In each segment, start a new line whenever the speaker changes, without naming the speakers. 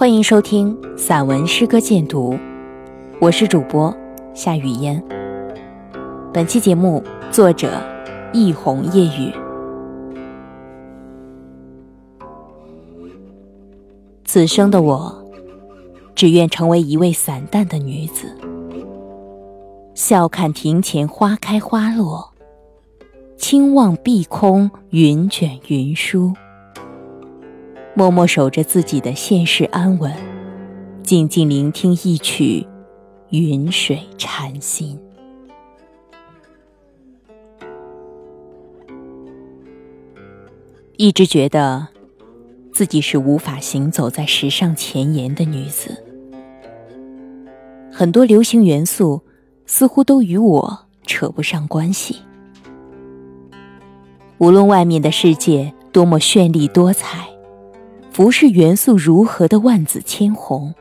欢迎收听散文诗歌鉴读，我是主播夏雨嫣。本期节目作者一红夜雨。此生的我，只愿成为一位散淡的女子，笑看庭前花开花落，轻望碧空云卷云舒。默默守着自己的现世安稳，静静聆听一曲云水禅心。一直觉得自己是无法行走在时尚前沿的女子，很多流行元素似乎都与我扯不上关系。无论外面的世界多么绚丽多彩。服饰元素如何的万紫千红，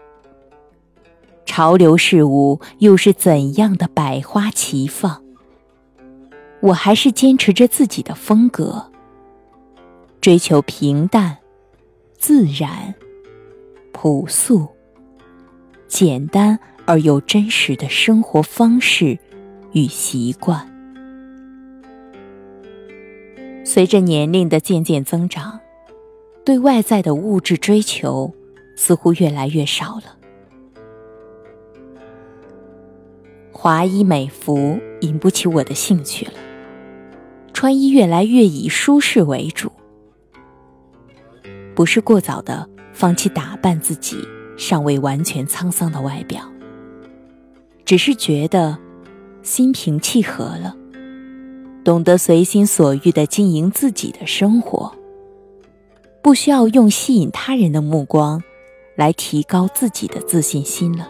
潮流事物又是怎样的百花齐放？我还是坚持着自己的风格，追求平淡、自然、朴素、简单而又真实的生活方式与习惯。随着年龄的渐渐增长。对外在的物质追求似乎越来越少了，华衣美服引不起我的兴趣了，穿衣越来越以舒适为主。不是过早的放弃打扮自己尚未完全沧桑的外表，只是觉得心平气和了，懂得随心所欲的经营自己的生活。不需要用吸引他人的目光来提高自己的自信心了，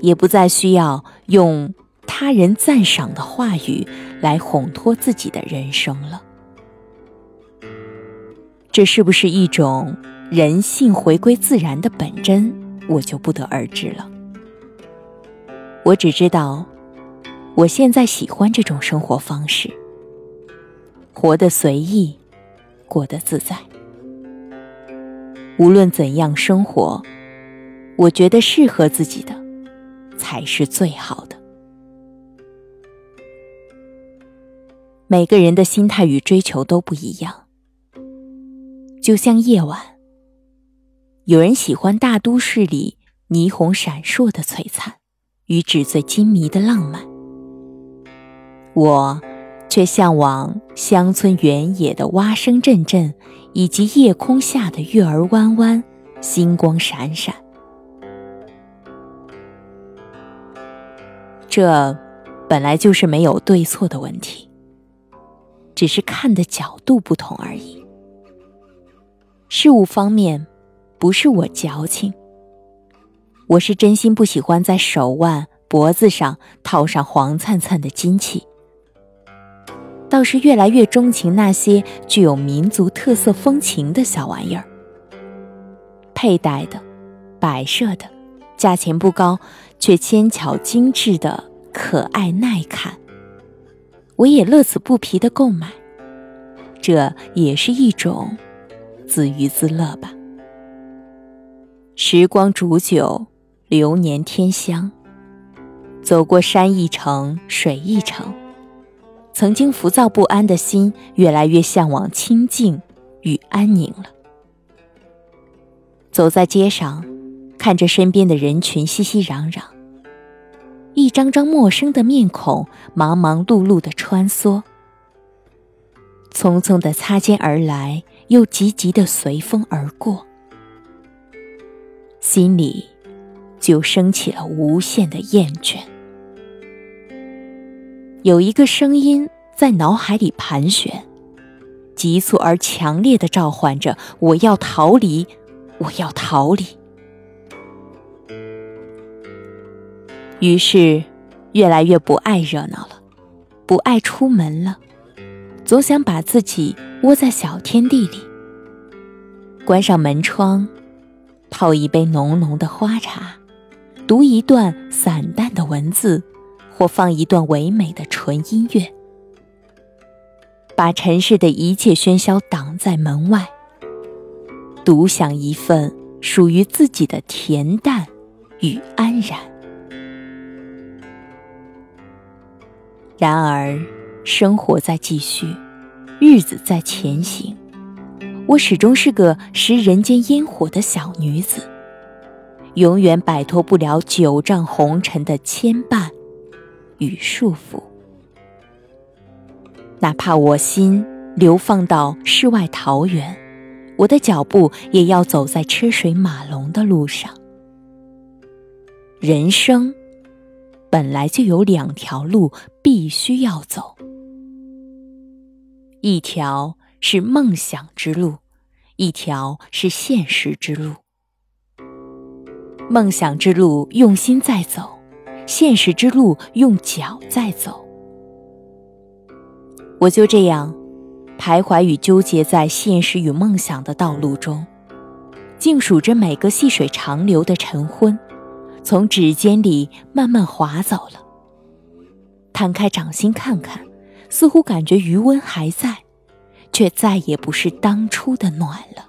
也不再需要用他人赞赏的话语来烘托自己的人生了。这是不是一种人性回归自然的本真，我就不得而知了。我只知道，我现在喜欢这种生活方式，活得随意，过得自在。无论怎样生活，我觉得适合自己的才是最好的。每个人的心态与追求都不一样，就像夜晚，有人喜欢大都市里霓虹闪烁的璀璨与纸醉金迷的浪漫，我。却向往乡村原野的蛙声阵阵，以及夜空下的月儿弯弯，星光闪闪。这本来就是没有对错的问题，只是看的角度不同而已。事物方面，不是我矫情，我是真心不喜欢在手腕、脖子上套上黄灿灿的金器。倒是越来越钟情那些具有民族特色风情的小玩意儿，佩戴的、摆设的，价钱不高却纤巧精致的可爱耐看，我也乐此不疲的购买，这也是一种自娱自乐吧。时光煮酒，流年添香，走过山一程，水一程。曾经浮躁不安的心，越来越向往清静与安宁了。走在街上，看着身边的人群熙熙攘攘，一张张陌生的面孔忙忙碌碌的穿梭，匆匆的擦肩而来，又急急的随风而过，心里就升起了无限的厌倦。有一个声音在脑海里盘旋，急促而强烈的召唤着：“我要逃离，我要逃离。”于是，越来越不爱热闹了，不爱出门了，总想把自己窝在小天地里，关上门窗，泡一杯浓浓的花茶，读一段散淡的文字。或放一段唯美的纯音乐，把尘世的一切喧嚣挡在门外，独享一份属于自己的恬淡与安然。然而，生活在继续，日子在前行，我始终是个食人间烟火的小女子，永远摆脱不了九丈红尘的牵绊与束缚。哪怕我心流放到世外桃源，我的脚步也要走在车水马龙的路上。人生本来就有两条路必须要走，一条是梦想之路，一条是现实之路。梦想之路用心在走，现实之路用脚在走。我就这样徘徊与纠结在现实与梦想的道路中，静数着每个细水长流的晨昏，从指尖里慢慢划走了。摊开掌心看看，似乎感觉余温还在，却再也不是当初的暖了。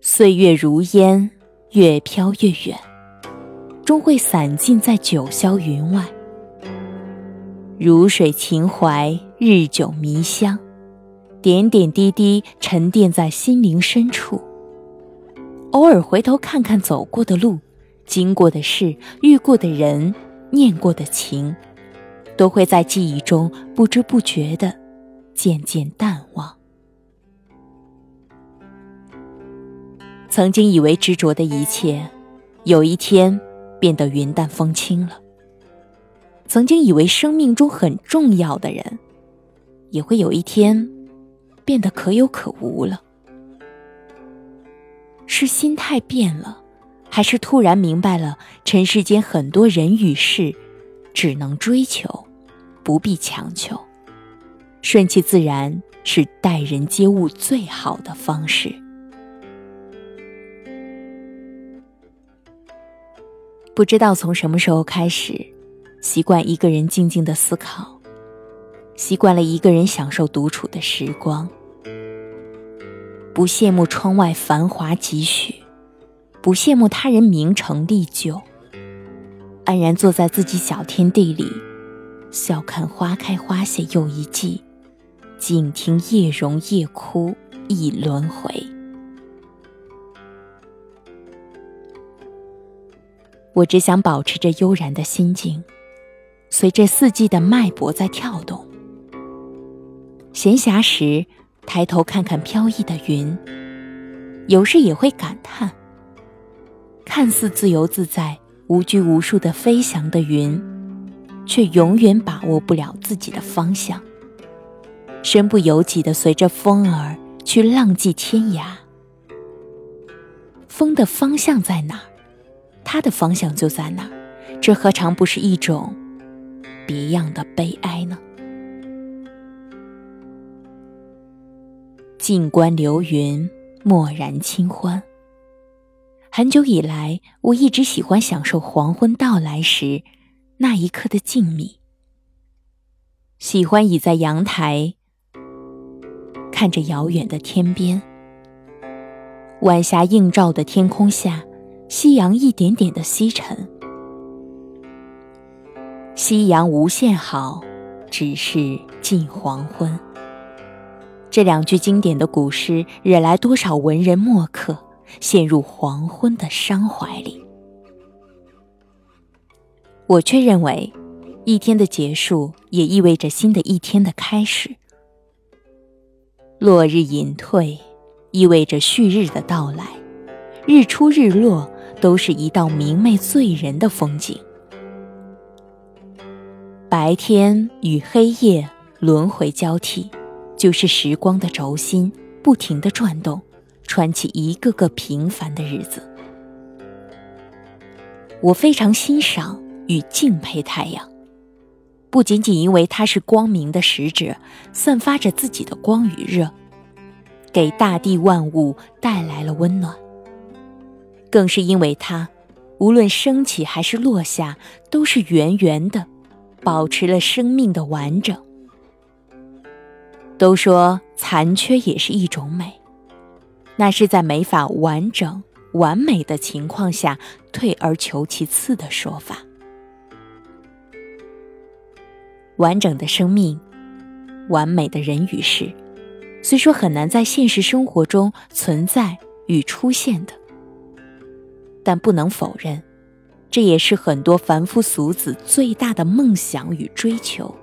岁月如烟，越飘越远，终会散尽在九霄云外。如水情怀，日久弥香，点点滴滴沉淀在心灵深处。偶尔回头看看走过的路，经过的事，遇过的人，念过的情，都会在记忆中不知不觉的渐渐淡忘。曾经以为执着的一切，有一天变得云淡风轻了。曾经以为生命中很重要的人，也会有一天变得可有可无了。是心态变了，还是突然明白了尘世间很多人与事，只能追求，不必强求，顺其自然是待人接物最好的方式。不知道从什么时候开始。习惯一个人静静的思考，习惯了一个人享受独处的时光，不羡慕窗外繁华几许，不羡慕他人名成利就，安然坐在自己小天地里，笑看花开花谢又一季，静听夜荣夜哭一轮回。我只想保持着悠然的心境。随着四季的脉搏在跳动，闲暇时抬头看看飘逸的云，有时也会感叹：看似自由自在、无拘无束的飞翔的云，却永远把握不了自己的方向，身不由己的随着风儿去浪迹天涯。风的方向在哪儿，它的方向就在哪儿，这何尝不是一种？别样的悲哀呢？静观流云，默然清欢。很久以来，我一直喜欢享受黄昏到来时那一刻的静谧，喜欢倚在阳台，看着遥远的天边，晚霞映照的天空下，夕阳一点点的西沉。夕阳无限好，只是近黄昏。这两句经典的古诗，惹来多少文人墨客陷入黄昏的伤怀里。我却认为，一天的结束也意味着新的一天的开始。落日隐退，意味着旭日的到来。日出日落，都是一道明媚醉人的风景。白天与黑夜轮回交替，就是时光的轴心不停的转动，串起一个个平凡的日子。我非常欣赏与敬佩太阳，不仅仅因为它是光明的使者，散发着自己的光与热，给大地万物带来了温暖，更是因为它，无论升起还是落下，都是圆圆的。保持了生命的完整。都说残缺也是一种美，那是在没法完整完美的情况下退而求其次的说法。完整的生命，完美的人与事，虽说很难在现实生活中存在与出现的，但不能否认，这也是很多凡夫俗子最大的梦想与追求。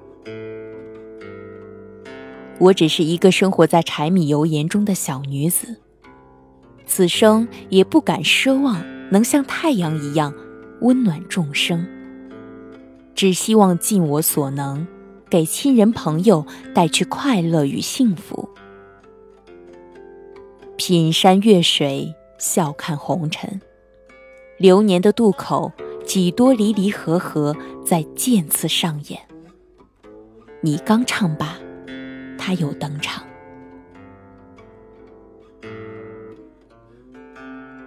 我只是一个生活在柴米油盐中的小女子，此生也不敢奢望能像太阳一样温暖众生，只希望尽我所能，给亲人朋友带去快乐与幸福。品山阅水，笑看红尘，流年的渡口，几多离离合合在渐次上演。你刚唱罢。他又登场，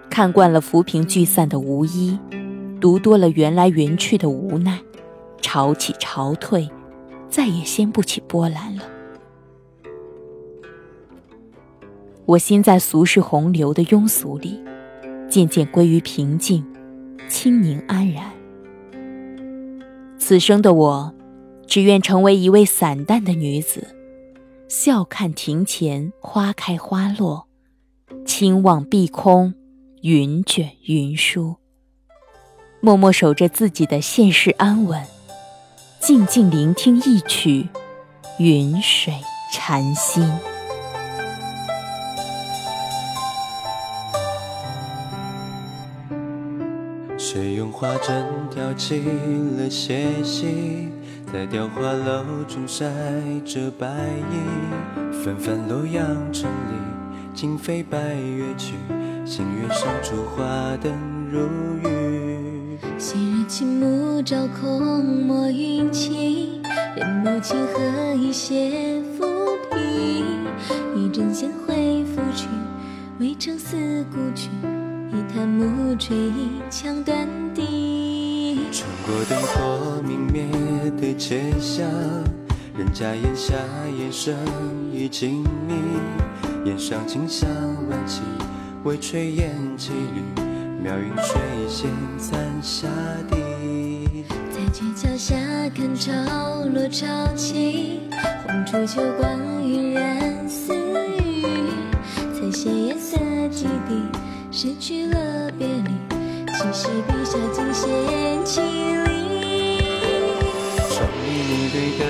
看惯了浮萍聚散的无依，读多了缘来缘去的无奈，潮起潮退，再也掀不起波澜了。我心在俗世洪流的庸俗里，渐渐归于平静、清宁、安然。此生的我，只愿成为一位散淡的女子。笑看庭前花开花落，轻望碧空云卷云舒。默默守着自己的现世安稳，静静聆听一曲云水禅心。
花针挑起了斜隙？在雕花楼中晒着白衣，纷纷洛阳城里，惊飞白月去，新月上烛花灯如雨。
昔日青木照空墨云起，人眸清河一泻浮萍。一阵闲回拂去，渭城思故去，一潭暮垂一腔断笛。
穿过灯火明灭。的街巷，人家檐下烟声已静谧，檐上清香万起，微炊烟几缕，妙云水仙残下地。
在街角下看潮落潮起，红烛秋光晕染丝雨，彩斜颜色几滴，失去了别离，七夕笔下尽显凄厉。
对灯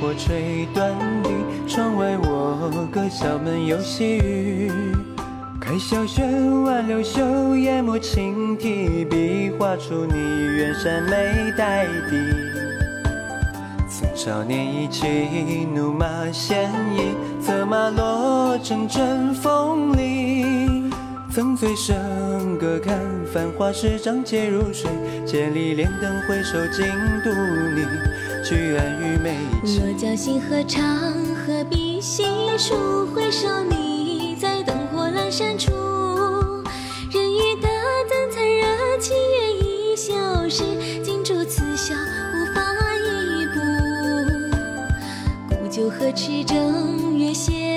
火吹断笛，窗外我隔小门有细雨。开小轩挽流袖，研墨轻提笔，画出你远山眉黛底。曾少年意气，怒马鲜衣，策马落成阵风里。曾醉笙歌看繁华十丈皆如水，千里莲灯回首尽独你。
落脚星河长何必细数，回首你在灯火阑珊处。人语大胆残热，情缘已消失，尽烛此笑无法一步。古酒何持正月斜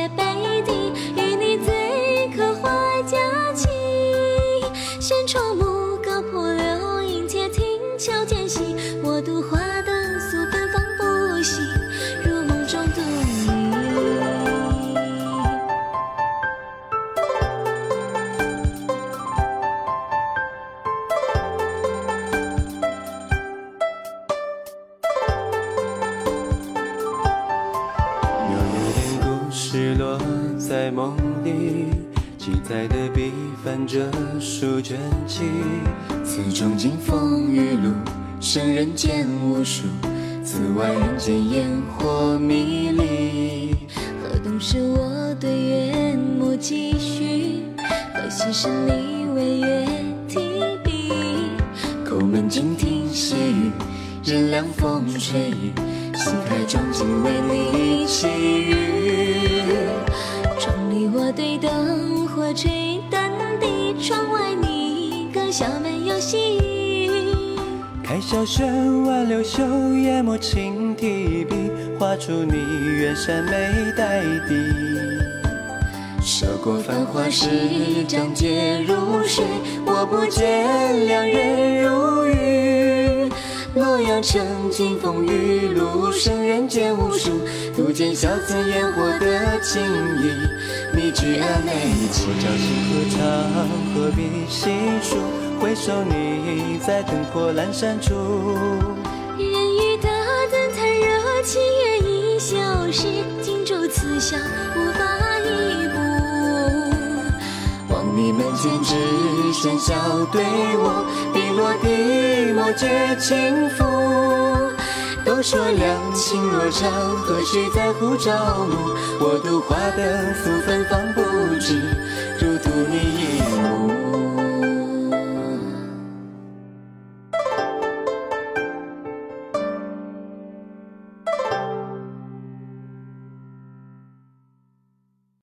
梦里记载的笔翻着书卷起，
此中经风雨路，生人间无数，此外人间烟火迷离。何东是我对月莫继续？何西是你为月提笔？叩门静听细雨，任凉风吹雨，心海中尽为你祈我对灯火吹灯笛，窗外你歌小门有细雨。
开小轩挽流袖，夜墨轻提笔，画出你远山眉黛底。涉过繁华时，长街如水，我不见良人如玉。洛阳城金风玉露，胜人间无数，独见小村烟火的情意。你居安内
我朝夕何长，何必细数？回首你在灯火阑珊处。
人语大灯残热，七月已消失，荆州刺绣无法一步。望你门前只剩笑对我，碧落地莫觉轻浮。都说两情若长，何须在乎朝暮？我独花灯素芬芳不止，